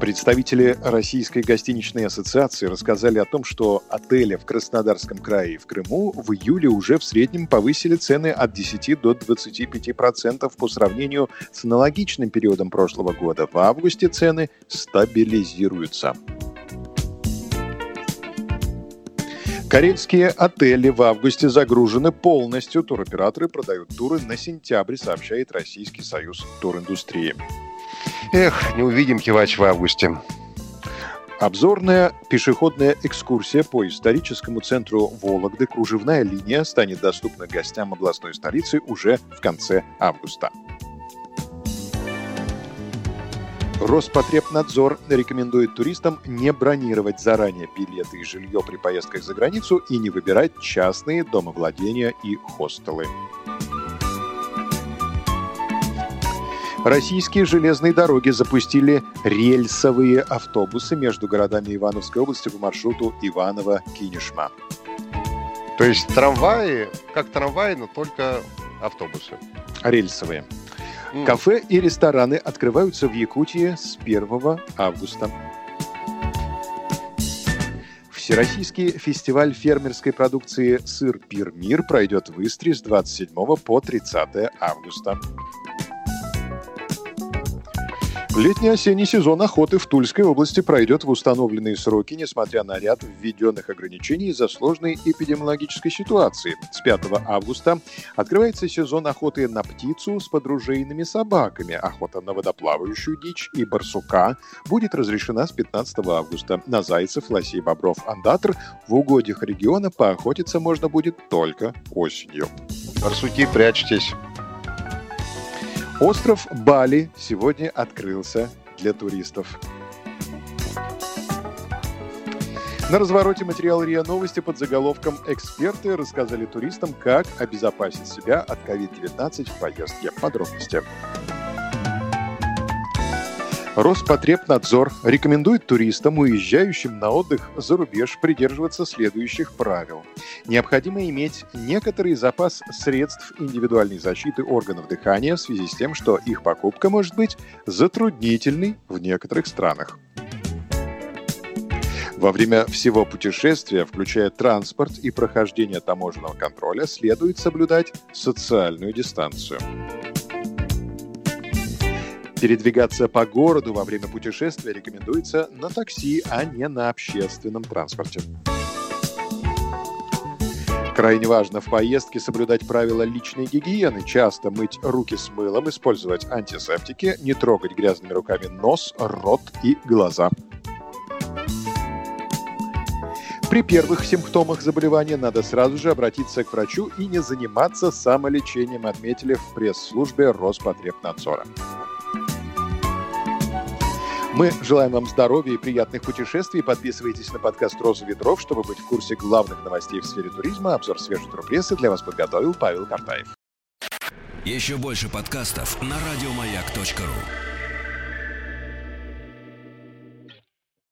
Представители Российской гостиничной ассоциации рассказали о том, что отели в Краснодарском крае и в Крыму в июле уже в среднем повысили цены от 10 до 25% процентов по сравнению с аналогичным периодом прошлого года. В августе цены стабилизируются. Карельские отели в августе загружены полностью. Туроператоры продают туры на сентябрь, сообщает Российский союз туриндустрии. Эх, не увидим кивач в августе. Обзорная пешеходная экскурсия по историческому центру Вологды «Кружевная линия» станет доступна гостям областной столицы уже в конце августа. Роспотребнадзор рекомендует туристам не бронировать заранее билеты и жилье при поездках за границу и не выбирать частные домовладения и хостелы. Российские железные дороги запустили рельсовые автобусы между городами Ивановской области по маршруту Иваново-Кинешма. То есть трамваи, как трамваи, но только автобусы. Рельсовые. Кафе и рестораны открываются в Якутии с 1 августа. Всероссийский фестиваль фермерской продукции «Сыр Пир Мир» пройдет в Истре с 27 по 30 августа. Летний-осенний сезон охоты в Тульской области пройдет в установленные сроки, несмотря на ряд введенных ограничений из-за сложной эпидемиологической ситуации. С 5 августа открывается сезон охоты на птицу с подружейными собаками. Охота на водоплавающую дичь и барсука будет разрешена с 15 августа. На зайцев, лосей, бобров, андатр в угодьях региона поохотиться можно будет только осенью. Барсуки, прячьтесь. Остров Бали сегодня открылся для туристов. На развороте материал РИА Новости под заголовком «Эксперты рассказали туристам, как обезопасить себя от COVID-19 в поездке». Подробности. Роспотребнадзор рекомендует туристам, уезжающим на отдых за рубеж, придерживаться следующих правил. Необходимо иметь некоторый запас средств индивидуальной защиты органов дыхания в связи с тем, что их покупка может быть затруднительной в некоторых странах. Во время всего путешествия, включая транспорт и прохождение таможенного контроля, следует соблюдать социальную дистанцию. Передвигаться по городу во время путешествия рекомендуется на такси, а не на общественном транспорте. Крайне важно в поездке соблюдать правила личной гигиены, часто мыть руки с мылом, использовать антисептики, не трогать грязными руками нос, рот и глаза. При первых симптомах заболевания надо сразу же обратиться к врачу и не заниматься самолечением, отметили в пресс-службе Роспотребнадзора. Мы желаем вам здоровья и приятных путешествий. Подписывайтесь на подкаст «Роза ветров», чтобы быть в курсе главных новостей в сфере туризма. Обзор свежей турпрессы для вас подготовил Павел Картаев. Еще больше подкастов на радиомаяк.ру